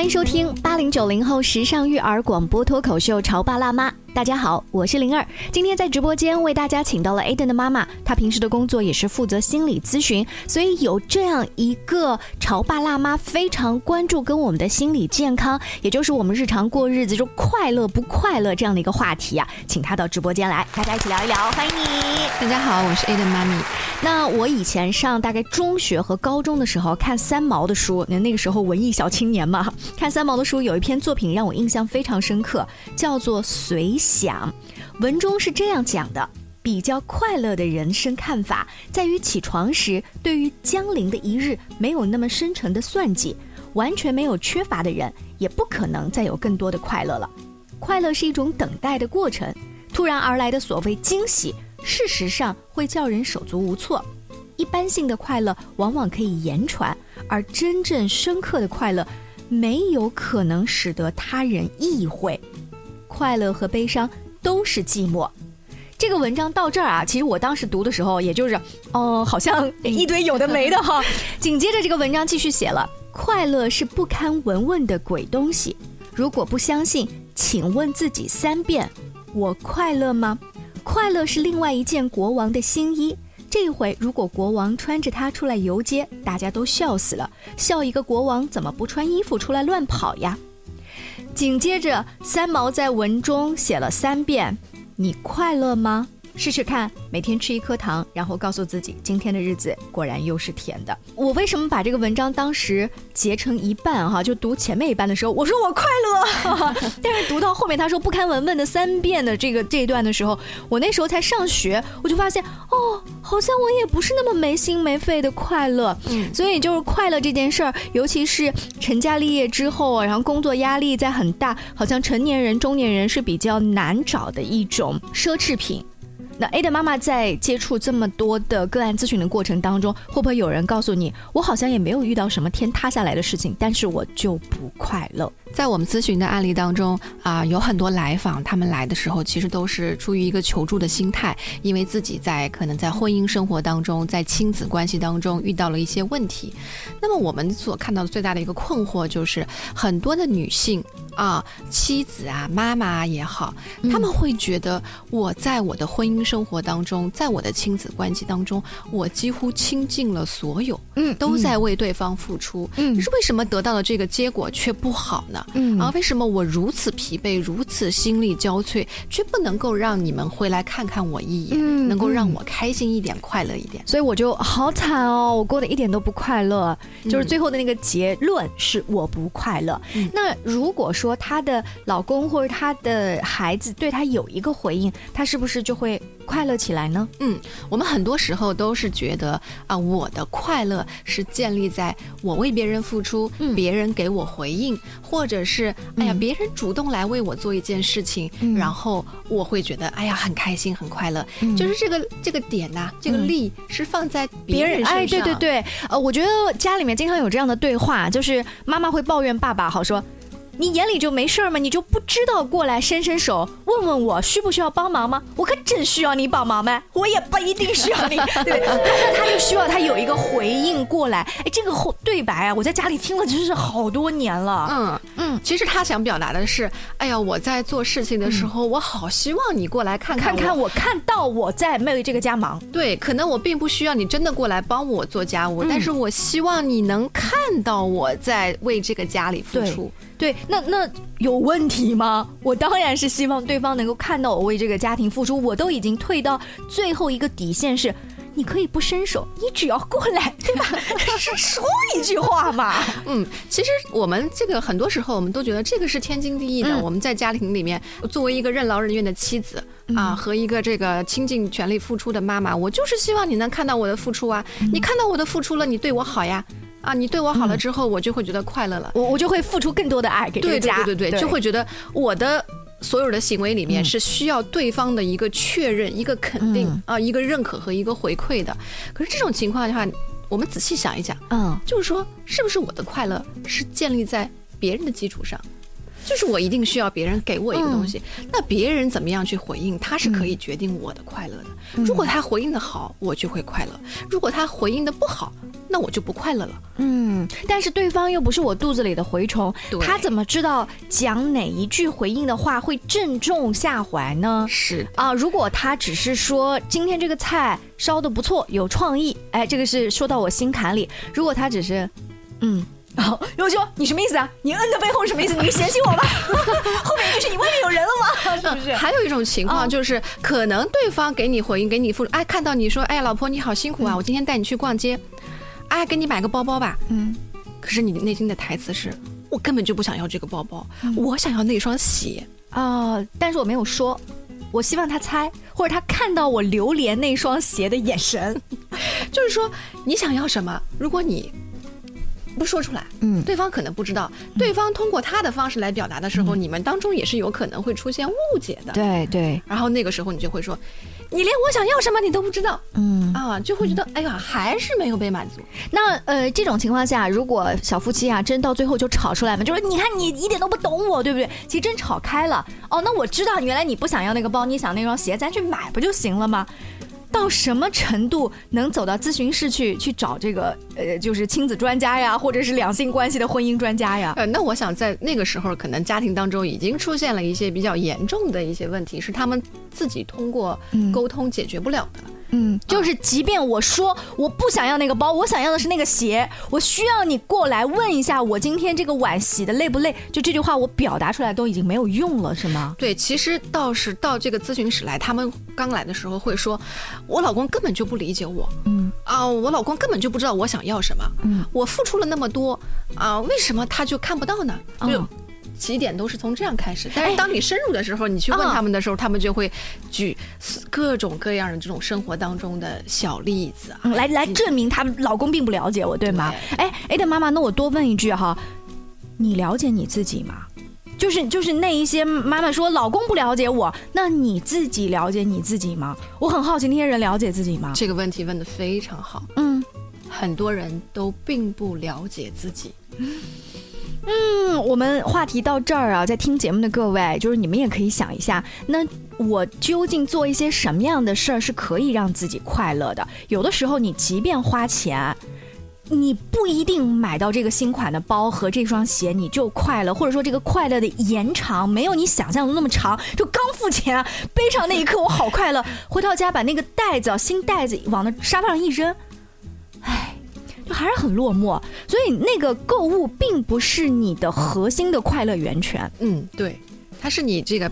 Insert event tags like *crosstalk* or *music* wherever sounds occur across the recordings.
欢迎收听八零九零后时尚育儿广播脱口秀《潮爸辣妈》。大家好，我是灵儿。今天在直播间为大家请到了 Aden 的妈妈，她平时的工作也是负责心理咨询，所以有这样一个潮爸辣妈非常关注跟我们的心理健康，也就是我们日常过日子中快乐不快乐这样的一个话题啊，请她到直播间来，大家一起聊一聊。欢迎你，大家好，我是 Aden 妈咪。那我以前上大概中学和高中的时候看三毛的书，那那个时候文艺小青年嘛，看三毛的书有一篇作品让我印象非常深刻，叫做《随》。想，文中是这样讲的：比较快乐的人生看法，在于起床时对于将临的一日没有那么深沉的算计，完全没有缺乏的人，也不可能再有更多的快乐了。快乐是一种等待的过程，突然而来的所谓惊喜，事实上会叫人手足无措。一般性的快乐往往可以言传，而真正深刻的快乐，没有可能使得他人意会。快乐和悲伤都是寂寞。这个文章到这儿啊，其实我当时读的时候，也就是，哦，好像一堆有的没的哈。*laughs* 紧接着这个文章继续写了：快乐是不堪闻问的鬼东西。如果不相信，请问自己三遍：我快乐吗？快乐是另外一件国王的新衣。这回如果国王穿着它出来游街，大家都笑死了。笑一个国王怎么不穿衣服出来乱跑呀？紧接着，三毛在文中写了三遍：“你快乐吗？”试试看，每天吃一颗糖，然后告诉自己，今天的日子果然又是甜的。我为什么把这个文章当时截成一半哈？就读前面一半的时候，我说我快乐，*laughs* 但是读到后面他说不堪文问的三遍的这个这一段的时候，我那时候才上学，我就发现哦，好像我也不是那么没心没肺的快乐。嗯，所以就是快乐这件事儿，尤其是成家立业之后，然后工作压力在很大，好像成年人、中年人是比较难找的一种奢侈品。那 A 的妈妈在接触这么多的个案咨询的过程当中，会不会有人告诉你，我好像也没有遇到什么天塌下来的事情，但是我就不快乐？在我们咨询的案例当中啊，有很多来访，他们来的时候其实都是出于一个求助的心态，因为自己在可能在婚姻生活当中，在亲子关系当中遇到了一些问题。那么我们所看到的最大的一个困惑就是，很多的女性啊，妻子啊，妈妈也好，他们会觉得我在我的婚姻生活当中，在我的亲子关系当中，我几乎倾尽了所有，嗯，都在为对方付出，嗯，是为什么得到的这个结果却不好呢？嗯，啊，为什么我如此疲惫，如此心力交瘁，却不能够让你们回来看看我一眼，嗯，能够让我开心一点，快乐一点？所以我就好惨哦，我过得一点都不快乐，就是最后的那个结论是我不快乐。那如果说她的老公或者她的孩子对她有一个回应，她是不是就会？快乐起来呢？嗯，我们很多时候都是觉得啊，我的快乐是建立在我为别人付出，别人给我回应，或者是哎呀，别人主动来为我做一件事情，然后我会觉得哎呀，很开心，很快乐。就是这个这个点呐，这个力是放在别人身上。哎，对对对，呃，我觉得家里面经常有这样的对话，就是妈妈会抱怨爸爸，好说。你眼里就没事儿吗？你就不知道过来伸伸手问问我需不需要帮忙吗？我可真需要你帮忙呗！我也不一定需要你。*laughs* 对，他他就需要他有一个回应过来。哎，这个后对白啊，我在家里听了真是好多年了。嗯嗯，其实他想表达的是，哎呀，我在做事情的时候，我好希望你过来看看看我，看到我在为这个家忙。对，可能我并不需要你真的过来帮我做家务，但是我希望你能看到我在为这个家里付出。对，那那有问题吗？我当然是希望对方能够看到我为这个家庭付出。我都已经退到最后一个底线是，你可以不伸手，你只要过来，对吧？*laughs* 是说一句话嘛。嗯，其实我们这个很多时候我们都觉得这个是天经地义的。我们在家庭里面，作为一个任劳任怨的妻子啊，和一个这个倾尽全力付出的妈妈，我就是希望你能看到我的付出啊。你看到我的付出了，你对我好呀。啊，你对我好了之后，我就会觉得快乐了。我我就会付出更多的爱给这个家，对对对，就会觉得我的所有的行为里面是需要对方的一个确认、一个肯定啊、一个认可和一个回馈的。可是这种情况的话，我们仔细想一想，嗯，就是说，是不是我的快乐是建立在别人的基础上？就是我一定需要别人给我一个东西。那别人怎么样去回应，他是可以决定我的快乐的。如果他回应的好，我就会快乐；如果他回应的不好，那我就不快乐了。嗯，但是对方又不是我肚子里的蛔虫，他怎么知道讲哪一句回应的话会正中下怀呢？是啊，如果他只是说今天这个菜烧的不错，有创意，哎，这个是说到我心坎里。如果他只是，嗯。哦，优秀，你什么意思啊？你摁的背后什么意思？你嫌弃我吗？*laughs* 后面就是你外面有人了吗？*laughs* 是不是？还有一种情况就是，可能对方给你回应，给你付，哎，看到你说，哎呀，老婆你好辛苦啊，我今天带你去逛街，哎，给你买个包包吧。嗯。可是你内心的台词是，我根本就不想要这个包包，我想要那双鞋啊。但是我没有说，我希望他猜，或者他看到我流连那双鞋的眼神，*laughs* 就是说你想要什么？如果你。不说出来，嗯，对方可能不知道，对方通过他的方式来表达的时候，你们当中也是有可能会出现误解的，对对。然后那个时候你就会说，你连我想要什么你都不知道，嗯啊，就会觉得哎呀，还是没有被满足。那呃，这种情况下，如果小夫妻啊，真到最后就吵出来嘛，就是你看你一点都不懂我，对不对？其实真吵开了，哦，那我知道原来你不想要那个包，你想那双鞋，咱去买不就行了吗？到什么程度能走到咨询室去去找这个呃，就是亲子专家呀，或者是两性关系的婚姻专家呀？呃，那我想在那个时候，可能家庭当中已经出现了一些比较严重的一些问题，是他们自己通过沟通解决不了的。嗯，就是即便我说我不想要那个包，我想要的是那个鞋，我需要你过来问一下，我今天这个碗洗的累不累？就这句话我表达出来都已经没有用了，是吗？对，其实倒是到这个咨询室来，他们刚来的时候会说，我老公根本就不理解我，嗯啊，我老公根本就不知道我想要什么，嗯，我付出了那么多啊，为什么他就看不到呢？就。起点都是从这样开始，但是当你深入的时候，你去问他们的时候，他们就会举各种各样的这种生活当中的小例子啊，来来证明他们老公并不了解我，对吗？哎哎的妈妈，那我多问一句哈，你了解你自己吗？就是就是那一些妈妈说老公不了解我，那你自己了解你自己吗？我很好奇那些人了解自己吗？这个问题问的非常好，嗯，很多人都并不了解自己。嗯，*laughs* 嗯我们话题到这儿啊，在听节目的各位，就是你们也可以想一下，那我究竟做一些什么样的事儿是可以让自己快乐的？有的时候，你即便花钱，你不一定买到这个新款的包和这双鞋你就快乐，或者说这个快乐的延长没有你想象的那么长。就刚付钱，背上那一刻我好快乐，回到家把那个袋子新袋子往那沙发上一扔，还是很落寞，所以那个购物并不是你的核心的快乐源泉。嗯，对，它是你这个。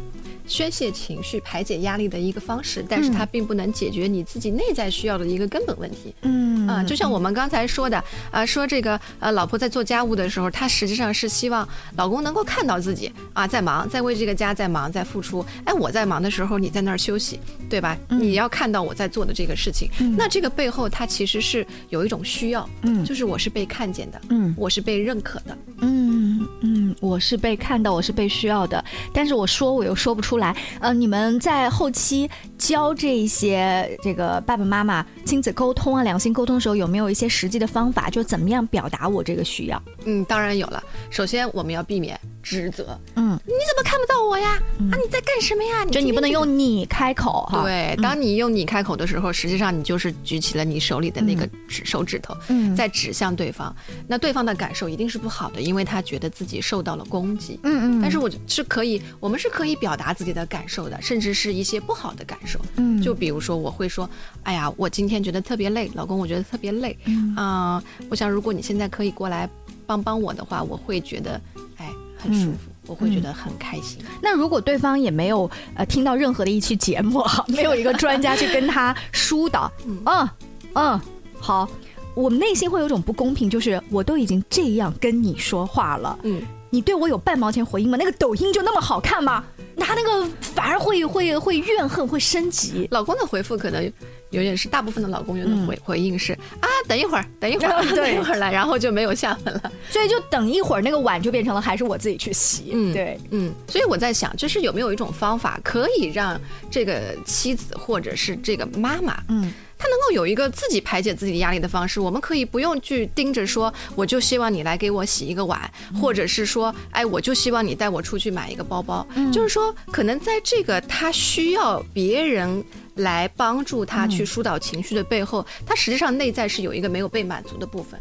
宣泄情绪、排解压力的一个方式，但是它并不能解决你自己内在需要的一个根本问题。嗯啊，就像我们刚才说的啊，说这个呃，老婆在做家务的时候，她实际上是希望老公能够看到自己啊，在忙，在为这个家在忙，在付出。哎，我在忙的时候，你在那儿休息，对吧？你要看到我在做的这个事情。那这个背后，它其实是有一种需要，嗯，就是我是被看见的，嗯，我是被认可的，嗯嗯，我是被看到，我是被需要的，但是我说我又说不出。来，呃，你们在后期教这些这个爸爸妈妈亲子沟通啊、两性沟通的时候，有没有一些实际的方法，就怎么样表达我这个需要？嗯，当然有了。首先，我们要避免。指责，嗯，你怎么看不到我呀？啊，你在干什么呀？就你不能用你开口哈。对，当你用你开口的时候，实际上你就是举起了你手里的那个指手指头，嗯，在指向对方。那对方的感受一定是不好的，因为他觉得自己受到了攻击。嗯嗯。但是我是可以，我们是可以表达自己的感受的，甚至是一些不好的感受。嗯。就比如说，我会说，哎呀，我今天觉得特别累，老公，我觉得特别累。嗯。啊，我想如果你现在可以过来帮帮我的话，我会觉得哎。很舒服，我会觉得很开心。那如果对方也没有呃听到任何的一期节目，*laughs* 没有一个专家去跟他疏导，嗯嗯，好，我们内心会有种不公平，就是我都已经这样跟你说话了，嗯，你对我有半毛钱回应吗？那个抖音就那么好看吗？他那个反而会会会怨恨，会升级。老公的回复可能。有点是大部分的老公有的回回应是啊，等一会儿，等一会儿，*laughs* 等一会儿来，然后就没有下文了。*laughs* 所以就等一会儿，那个碗就变成了还是我自己去洗。嗯，对，嗯。所以我在想，就是有没有一种方法可以让这个妻子或者是这个妈妈，嗯，他能够有一个自己排解自己的压力的方式。我们可以不用去盯着说，我就希望你来给我洗一个碗，或者是说，哎，我就希望你带我出去买一个包包。就是说，可能在这个他需要别人来帮助他去疏导情绪的背后，他实际上内在是有一个没有被满足的部分。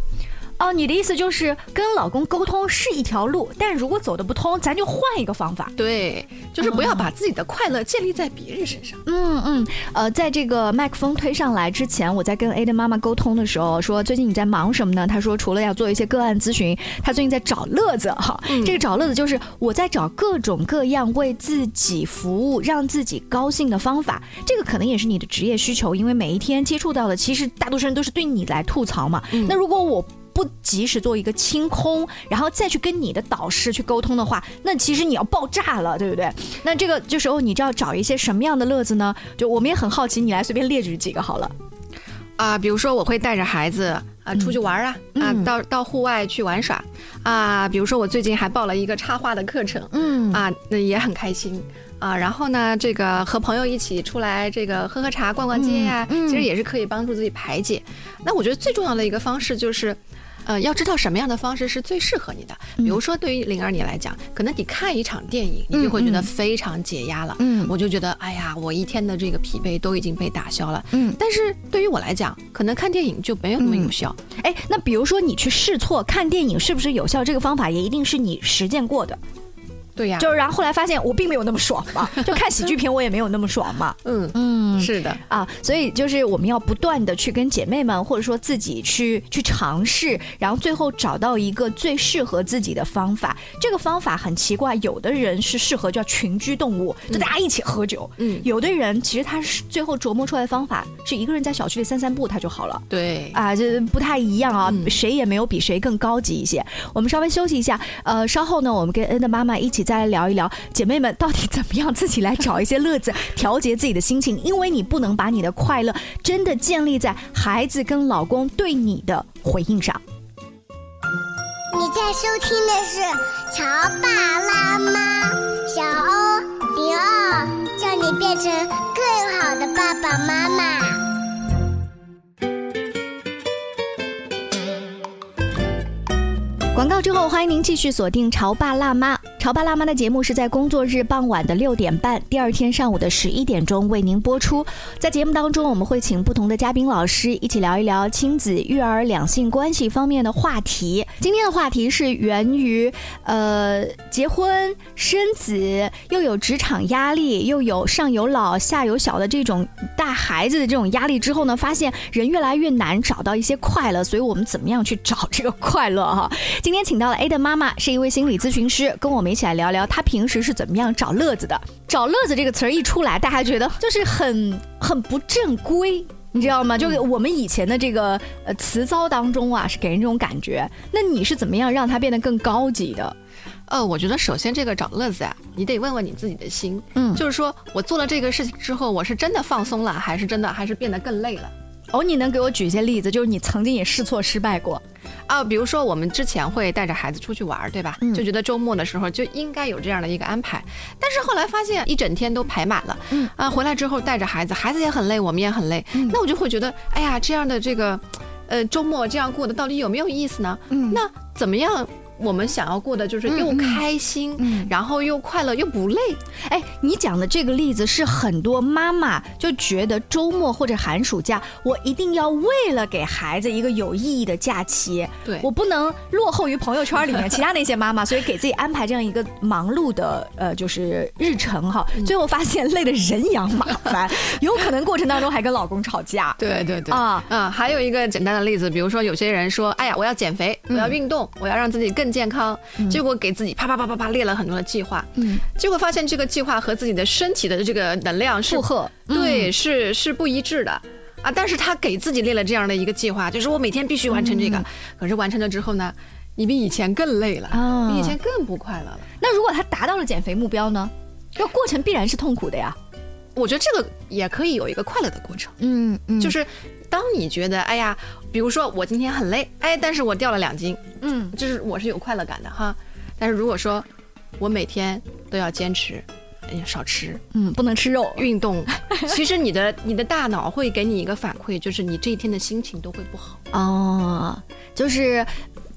哦，你的意思就是跟老公沟通是一条路，但如果走的不通，咱就换一个方法。对，就是不要把自己的快乐建立在别人身上。嗯嗯，呃，在这个麦克风推上来之前，我在跟 A 的妈妈沟通的时候说，最近你在忙什么呢？她说除了要做一些个案咨询，她最近在找乐子哈。这个找乐子就是我在找各种各样为自己服务、让自己高兴的方法。这个可能也是你的职业需求，因为每一天接触到的，其实大多数人都是对你来吐槽嘛。那如果我不及时做一个清空，然后再去跟你的导师去沟通的话，那其实你要爆炸了，对不对？那这个这时候你就要找一些什么样的乐子呢？就我们也很好奇，你来随便列举几个好了。啊，比如说我会带着孩子啊出去玩啊，啊到到户外去玩耍啊。比如说我最近还报了一个插画的课程，嗯啊，那也很开心啊。然后呢，这个和朋友一起出来这个喝喝茶、逛逛街呀，其实也是可以帮助自己排解。那我觉得最重要的一个方式就是。呃，要知道什么样的方式是最适合你的。比如说，对于灵儿你来讲，可能你看一场电影，你就会觉得非常解压了。嗯，我就觉得，哎呀，我一天的这个疲惫都已经被打消了。嗯，但是对于我来讲，可能看电影就没有那么有效。哎，那比如说你去试错看电影是不是有效？这个方法也一定是你实践过的。对呀，就是然后后来发现我并没有那么爽嘛，*laughs* 就看喜剧片我也没有那么爽嘛。嗯嗯，是的啊，所以就是我们要不断的去跟姐妹们或者说自己去去尝试，然后最后找到一个最适合自己的方法。这个方法很奇怪，有的人是适合叫群居动物，就大家一起喝酒。嗯，有的人其实他是最后琢磨出来的方法是一个人在小区里散散步，他就好了。对啊，这不太一样啊，谁也没有比谁更高级一些。我们稍微休息一下，呃，稍后呢，我们跟恩的妈妈一起。再来聊一聊，姐妹们到底怎么样自己来找一些乐子，调节自己的心情？因为你不能把你的快乐真的建立在孩子跟老公对你的回应上。你在收听的是《乔爸拉妈》，小欧零二，叫你变成更好的爸爸妈妈。广告之后，欢迎您继续锁定《潮爸辣妈》。《潮爸辣妈》的节目是在工作日傍晚的六点半，第二天上午的十一点钟为您播出。在节目当中，我们会请不同的嘉宾老师一起聊一聊亲子、育儿、两性关系方面的话题。今天的话题是源于呃结婚生子，又有职场压力，又有上有老下有小的这种带孩子的这种压力之后呢，发现人越来越难找到一些快乐，所以我们怎么样去找这个快乐哈？今天请到了 A 的妈妈，是一位心理咨询师，跟我们一起来聊聊她平时是怎么样找乐子的。找乐子这个词儿一出来，大家觉得就是很很不正规，你知道吗？就我们以前的这个呃词糟当中啊，是给人这种感觉。那你是怎么样让它变得更高级的？呃，我觉得首先这个找乐子啊，你得问问你自己的心，嗯，就是说我做了这个事情之后，我是真的放松了，还是真的还是变得更累了？哦，你能给我举一些例子？就是你曾经也试错失败过。啊，比如说我们之前会带着孩子出去玩，对吧？就觉得周末的时候就应该有这样的一个安排，但是后来发现一整天都排满了，嗯啊，回来之后带着孩子，孩子也很累，我们也很累，那我就会觉得，哎呀，这样的这个，呃，周末这样过的到底有没有意思呢？嗯，那怎么样？我们想要过的就是又开心，然后又快乐又不累。哎，你讲的这个例子是很多妈妈就觉得周末或者寒暑假，我一定要为了给孩子一个有意义的假期，对我不能落后于朋友圈里面其他那些妈妈，所以给自己安排这样一个忙碌的呃就是日程哈。最后发现累得人仰马翻，有可能过程当中还跟老公吵架。对对对啊啊！还有一个简单的例子，比如说有些人说，哎呀，我要减肥，我要运动，我要让自己更。健康，结果给自己啪啪啪啪啪列了很多的计划，嗯，结果发现这个计划和自己的身体的这个能量负荷，对，是是不一致的啊。但是他给自己列了这样的一个计划，就是我每天必须完成这个。可是完成了之后呢，你比以前更累了，比以前更不快乐了。那如果他达到了减肥目标呢？这过程必然是痛苦的呀。我觉得这个也可以有一个快乐的过程，嗯嗯，就是。当你觉得哎呀，比如说我今天很累，哎，但是我掉了两斤，嗯，就是我是有快乐感的哈。但是如果说我每天都要坚持，哎少吃，嗯，不能吃肉。运动。*laughs* 其实你的你的大脑会给你一个反馈，就是你这一天的心情都会不好。哦，就是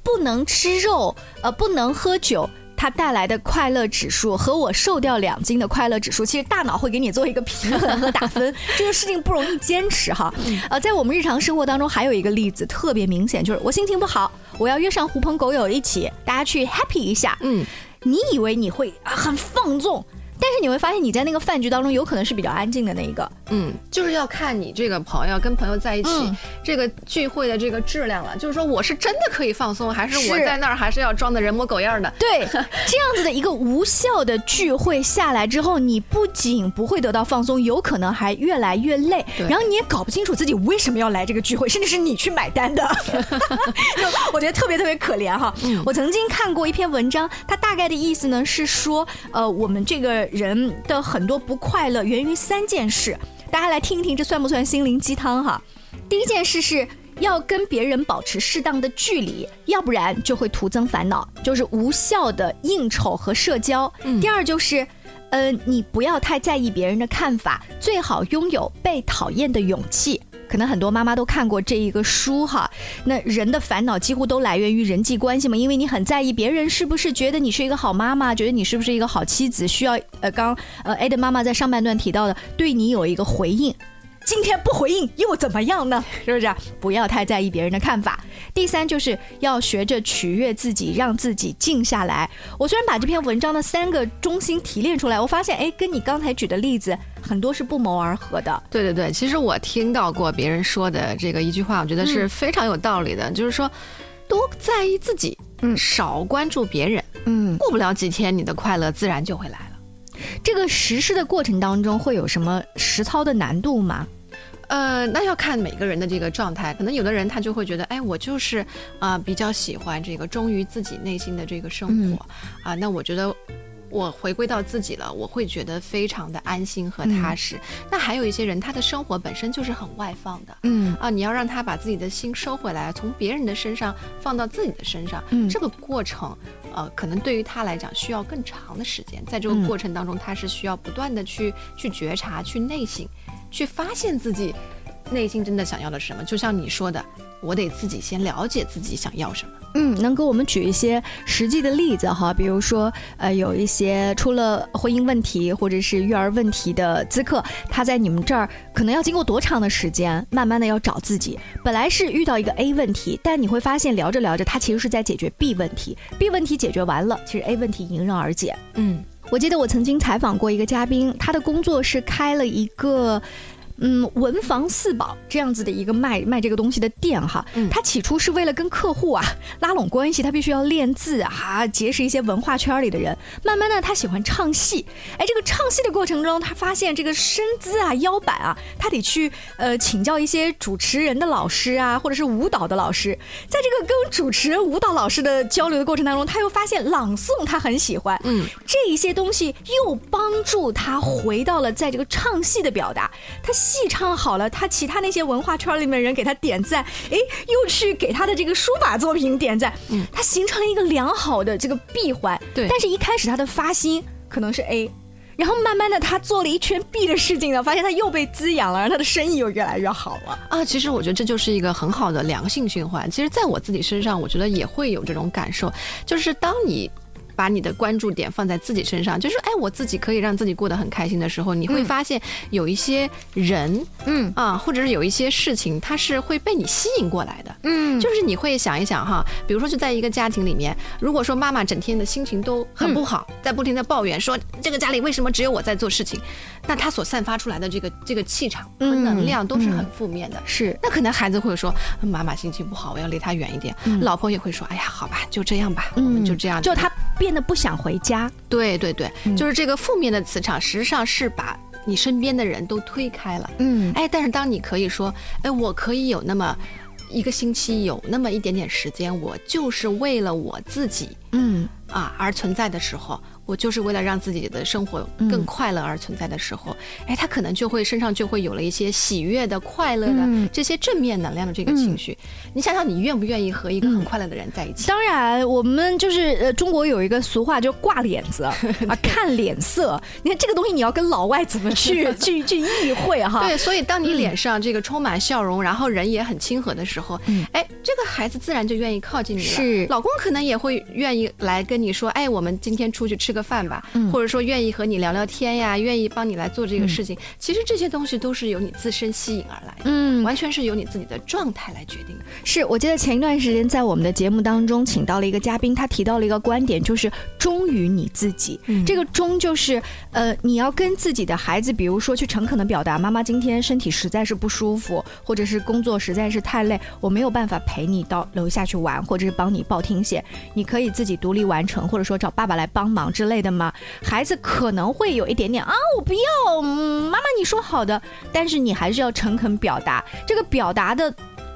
不能吃肉，呃，不能喝酒。它带来的快乐指数和我瘦掉两斤的快乐指数，其实大脑会给你做一个平衡和打分。*laughs* 这个事情不容易坚持哈。呃，在我们日常生活当中，还有一个例子特别明显，就是我心情不好，我要约上狐朋狗友一起，大家去 happy 一下。嗯，你以为你会啊很放纵？但是你会发现，你在那个饭局当中，有可能是比较安静的那一个。嗯，就是要看你这个朋友跟朋友在一起，这个聚会的这个质量了。就是说，我是真的可以放松，还是我在那儿还是要装的人模狗样的？对，这样子的一个无效的聚会下来之后，你不仅不会得到放松，有可能还越来越累。然后你也搞不清楚自己为什么要来这个聚会，甚至是你去买单的。*laughs* 我觉得特别特别可怜哈。我曾经看过一篇文章，它大概的意思呢是说，呃，我们这个。人的很多不快乐源于三件事，大家来听一听，这算不算心灵鸡汤哈？第一件事是要跟别人保持适当的距离，要不然就会徒增烦恼，就是无效的应酬和社交。第二就是，呃，你不要太在意别人的看法，最好拥有被讨厌的勇气。可能很多妈妈都看过这一个书哈，那人的烦恼几乎都来源于人际关系嘛，因为你很在意别人是不是觉得你是一个好妈妈，觉得你是不是一个好妻子，需要呃刚呃艾的妈妈在上半段提到的，对你有一个回应。今天不回应又怎么样呢？是不是？不要太在意别人的看法。第三，就是要学着取悦自己，让自己静下来。我虽然把这篇文章的三个中心提炼出来，我发现，哎，跟你刚才举的例子很多是不谋而合的。对对对，其实我听到过别人说的这个一句话，我觉得是非常有道理的，就是说，多在意自己，嗯，少关注别人，嗯，过不了几天，你的快乐自然就会来了。这个实施的过程当中会有什么实操的难度吗？呃，那要看每个人的这个状态，可能有的人他就会觉得，哎，我就是啊比较喜欢这个忠于自己内心的这个生活啊，那我觉得。我回归到自己了，我会觉得非常的安心和踏实。那还有一些人，他的生活本身就是很外放的，嗯啊，你要让他把自己的心收回来，从别人的身上放到自己的身上，这个过程，呃，可能对于他来讲需要更长的时间。在这个过程当中，他是需要不断的去去觉察、去内省、去发现自己内心真的想要的是什么。就像你说的。我得自己先了解自己想要什么。嗯，能给我们举一些实际的例子哈？比如说，呃，有一些出了婚姻问题或者是育儿问题的咨客，他在你们这儿可能要经过多长的时间，慢慢的要找自己。本来是遇到一个 A 问题，但你会发现聊着聊着，他其实是在解决 B 问题。B 问题解决完了，其实 A 问题迎刃而解。嗯，我记得我曾经采访过一个嘉宾，他的工作是开了一个。嗯，文房四宝这样子的一个卖卖这个东西的店哈，他起初是为了跟客户啊拉拢关系，他必须要练字啊，结识一些文化圈里的人。慢慢的，他喜欢唱戏，哎，这个唱戏的过程中，他发现这个身姿啊、腰板啊，他得去呃请教一些主持人的老师啊，或者是舞蹈的老师。在这个跟主持人、舞蹈老师的交流的过程当中，他又发现朗诵他很喜欢，嗯，这一些东西又帮助他回到了在这个唱戏的表达，他。戏唱好了，他其他那些文化圈里面人给他点赞，哎，又去给他的这个书法作品点赞，嗯，他形成了一个良好的这个闭环。对，但是一开始他的发心可能是 A，然后慢慢的他做了一圈 B 的事情呢，发现他又被滋养了，然后他的生意又越来越好了。啊，其实我觉得这就是一个很好的良性循环。其实，在我自己身上，我觉得也会有这种感受，就是当你。把你的关注点放在自己身上，就是哎，我自己可以让自己过得很开心的时候，你会发现有一些人，嗯。啊，或者是有一些事情，它是会被你吸引过来的，嗯，就是你会想一想哈，比如说就在一个家庭里面，如果说妈妈整天的心情都很不好，在不停的抱怨说这个家里为什么只有我在做事情，那她所散发出来的这个这个气场和能量都是很负面的，是。那可能孩子会说妈妈心情不好，我要离她远一点，老婆也会说哎呀，好吧，就这样吧，我们就这样，就他变。得不想回家，对对对，就是这个负面的磁场，实际上是把你身边的人都推开了。嗯，哎，但是当你可以说，哎，我可以有那么一个星期，有那么一点点时间，我就是为了我自己，嗯啊而存在的时候。我就是为了让自己的生活更快乐而存在的时候，哎，他可能就会身上就会有了一些喜悦的、快乐的这些正面能量的这个情绪。你想想，你愿不愿意和一个很快乐的人在一起？当然，我们就是呃，中国有一个俗话，就挂脸子 *laughs* 啊，看脸色。你看这个东西，你要跟老外怎么去 *laughs* 去去意会哈？对，所以当你脸上这个充满笑容，然后人也很亲和的时候，哎，这个孩子自然就愿意靠近你了。是，老公可能也会愿意来跟你说，哎，我们今天出去吃个饭吧，或者说愿意和你聊聊天呀，愿意帮你来做这个事情。其实这些东西都是由你自身吸引而来的，嗯，完全是由你自己的状态来决定的。是我记得前一段时间在我们的节目当中，请到了一个嘉宾，他提到了一个观点，就是忠于你自己。这个忠就是，呃，你要跟自己的孩子，比如说去诚恳的表达，妈妈今天身体实在是不舒服，或者是工作实在是太累，我没有办法陪你到楼下去玩，或者是帮你报听写，你可以自己独立完成，或者说找爸爸来帮忙之类的吗？孩子可能会有一点点啊，我不要，妈妈你说好的，但是你还是要诚恳表达，这个表达的。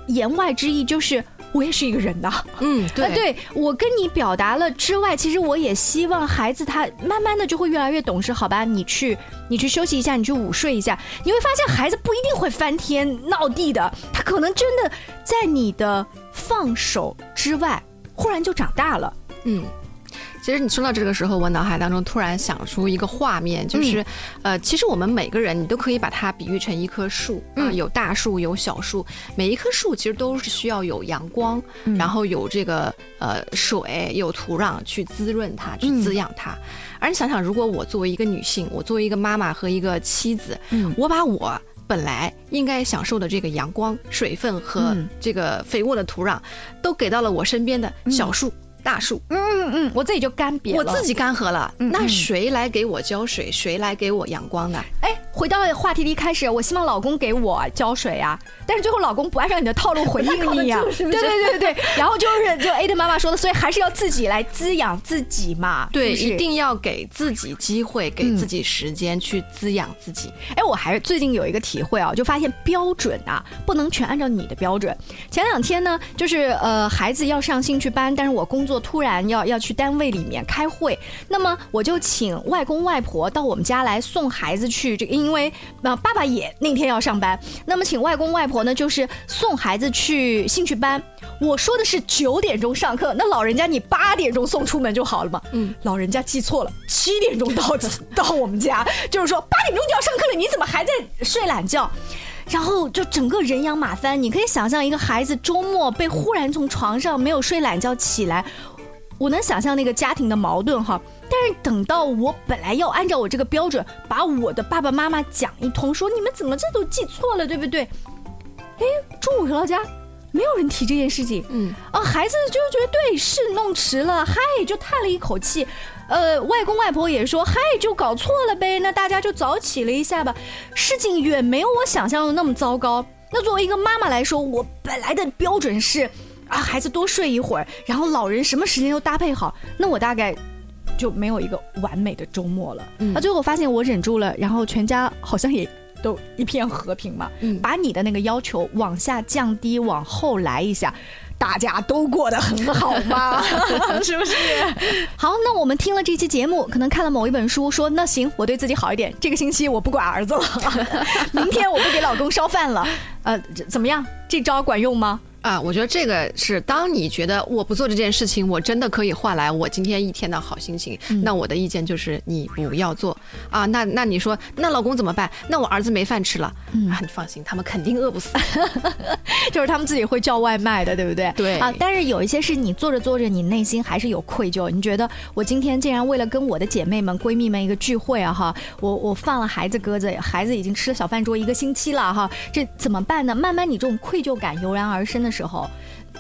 言外之意就是，我也是一个人呐。嗯，*laughs* 对，对我跟你表达了之外，其实我也希望孩子他慢慢的就会越来越懂事。好吧，你去，你去休息一下，你去午睡一下，你会发现孩子不一定会翻天闹地的，他可能真的在你的放手之外，忽然就长大了。嗯。其实你说到这个时候，我脑海当中突然想出一个画面，就是，呃，其实我们每个人，你都可以把它比喻成一棵树啊，有大树，有小树，每一棵树其实都是需要有阳光，然后有这个呃水，有土壤去滋润它，去滋养它。而你想想，如果我作为一个女性，我作为一个妈妈和一个妻子，我把我本来应该享受的这个阳光、水分和这个肥沃的土壤，都给到了我身边的小树。大树，嗯嗯嗯，我自己就干瘪了，我自己干涸了，那谁来给我浇水？谁来给我阳光呢？哎，回到话题的一开始，我希望老公给我浇水啊，但是最后老公不按照你的套路回应你呀，对对对对对，*laughs* 然后就是就 A 的妈妈说的，所以还是要自己来滋养自己嘛，对，一定要给自己机会，给自己时间去滋养自己。哎，我还是最近有一个体会啊，就发现标准啊不能全按照你的标准。前两天呢，就是呃孩子要上兴趣班，但是我工作。突然要 *laughs* 要去单位里面开会，那么我就请外公外婆到我们家来送孩子去。这个因为那爸爸也那天要上班，那么请外公外婆呢，就是送孩子去兴趣班。我说的是九点钟上课，那老人家你八点钟送出门就好了嘛。嗯，老人家记错了，七点钟到到我们家，就是说八点钟就要上课了，你怎么还在睡懒觉？然后就整个人仰马翻，你可以想象一个孩子周末被忽然从床上没有睡懒觉起来，我能想象那个家庭的矛盾哈。但是等到我本来要按照我这个标准把我的爸爸妈妈讲一通，说你们怎么这都记错了，对不对？哎，中午回到家，没有人提这件事情。嗯，啊，孩子就觉得对，是弄迟了，嗨，就叹了一口气。呃，外公外婆也说，嗨，就搞错了呗。那大家就早起了一下吧。事情远没有我想象的那么糟糕。那作为一个妈妈来说，我本来的标准是，啊，孩子多睡一会儿，然后老人什么时间都搭配好。那我大概就没有一个完美的周末了。那最后发现我忍住了，然后全家好像也都一片和平嘛。把你的那个要求往下降低，往后来一下。大家都过得很好吗？*laughs* 是不是？好，那我们听了这期节目，可能看了某一本书，说那行，我对自己好一点。这个星期我不管儿子了，*laughs* 明天我不给老公烧饭了。呃，怎么样？这招管用吗？啊，我觉得这个是当你觉得我不做这件事情，我真的可以换来我今天一天的好心情。那我的意见就是你不要做啊。那那你说那老公怎么办？那我儿子没饭吃了啊？你放心，他们肯定饿不死，*laughs* 就是他们自己会叫外卖的，对不对？对啊。但是有一些是你做着做着，你内心还是有愧疚。你觉得我今天竟然为了跟我的姐妹们、闺蜜们一个聚会啊，哈，我我放了孩子鸽子，孩子已经吃了小饭桌一个星期了，哈，这怎么办呢？慢慢你这种愧疚感油然而生的。时候，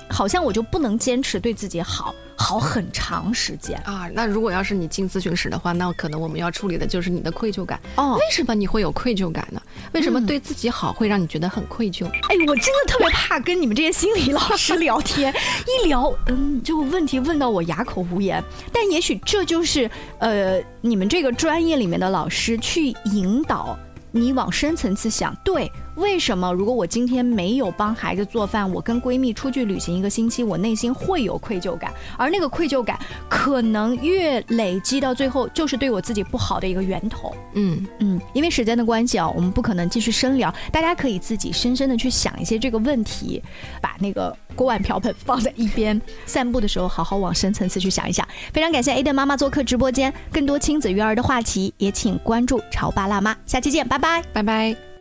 好像我就不能坚持对自己好好很长时间啊。那如果要是你进咨询室的话，那可能我们要处理的就是你的愧疚感。哦，为什么你会有愧疚感呢？为什么对自己好会让你觉得很愧疚？哎，我真的特别怕跟你们这些心理老师聊天，*laughs* 一聊，嗯，就问题问到我哑口无言。但也许这就是呃，你们这个专业里面的老师去引导你往深层次想，对。为什么？如果我今天没有帮孩子做饭，我跟闺蜜出去旅行一个星期，我内心会有愧疚感，而那个愧疚感可能越累积到最后，就是对我自己不好的一个源头。嗯嗯，因为时间的关系啊，我们不可能继续深聊，大家可以自己深深的去想一些这个问题，把那个锅碗瓢盆放在一边，散步的时候好好往深层次去想一想。非常感谢 A 的妈妈做客直播间，更多亲子育儿的话题也请关注潮爸辣妈，下期见，拜拜，拜拜。